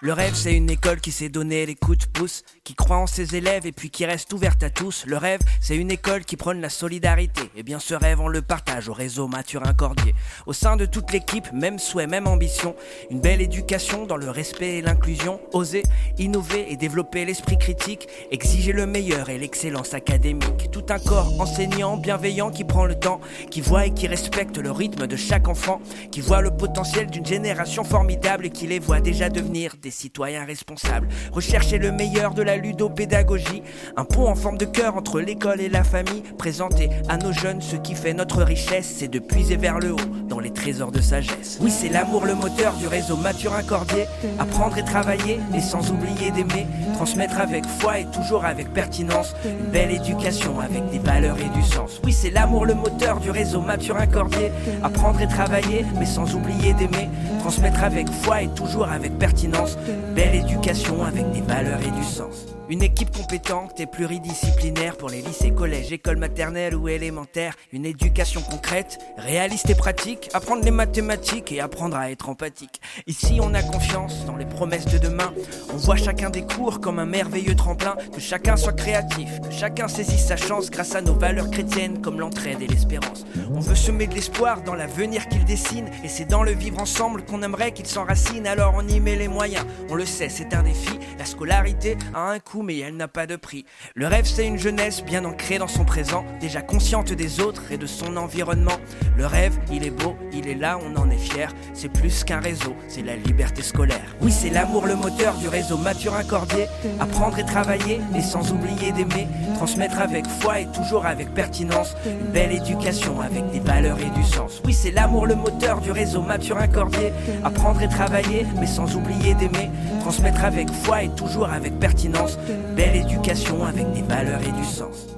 Le rêve, c'est une école qui s'est donné les coups de pouce, qui croit en ses élèves et puis qui reste ouverte à tous. Le rêve, c'est une école qui prône la solidarité. Et bien ce rêve, on le partage au réseau Mathurin Cordier. Au sein de toute l'équipe, même souhait, même ambition. Une belle éducation dans le respect et l'inclusion. Oser, innover et développer l'esprit critique. Exiger le meilleur et l'excellence académique. Tout un corps enseignant, bienveillant, qui prend le temps, qui voit et qui respecte le rythme de chaque enfant, qui voit le potentiel d'une génération formidable et qui les voit déjà devenir des citoyens responsables. Rechercher le meilleur de la ludopédagogie, un pont en forme de cœur entre l'école et la famille. Présenter à nos jeunes ce qui fait notre richesse, c'est de puiser vers le haut dans les trésors de sagesse. Oui, c'est l'amour le moteur du réseau Mathurin Cordier. Apprendre et travailler, mais sans oublier d'aimer. Transmettre avec foi et toujours avec pertinence. Une belle éducation avec des valeurs et du sens. Oui, c'est l'amour le moteur du réseau Mathurin Cordier. Apprendre et travailler, mais sans oublier d'aimer. Transmettre avec foi et toujours avec pertinence. Belle éducation avec des valeurs et du sens. Une équipe compétente et pluridisciplinaire pour les lycées, collèges, écoles maternelles ou élémentaires. Une éducation concrète, réaliste et pratique. Apprendre les mathématiques et apprendre à être empathique. Ici, on a confiance dans les promesses de demain. On voit chacun des cours comme un merveilleux tremplin. Que chacun soit créatif, que chacun saisisse sa chance grâce à nos valeurs chrétiennes comme l'entraide et l'espérance. On veut semer de l'espoir dans l'avenir qu'il dessine. Et c'est dans le vivre ensemble qu'on aimerait qu'il s'enracine. Alors on y met les moyens. On le sait, c'est un défi. La scolarité a un mais elle n'a pas de prix. Le rêve, c'est une jeunesse bien ancrée dans son présent, déjà consciente des autres et de son environnement. Le rêve, il est beau, il est là, on en est fier. C'est plus qu'un réseau, c'est la liberté scolaire. Oui, c'est l'amour, le moteur du réseau Mathurin Cordier. Apprendre et travailler, mais sans oublier d'aimer. Transmettre avec foi et toujours avec pertinence. Une belle éducation avec des valeurs et du sens. Oui, c'est l'amour, le moteur du réseau Mathurin Cordier. Apprendre et travailler, mais sans oublier d'aimer. Transmettre avec foi et toujours avec pertinence. Belle éducation avec des valeurs et du sens.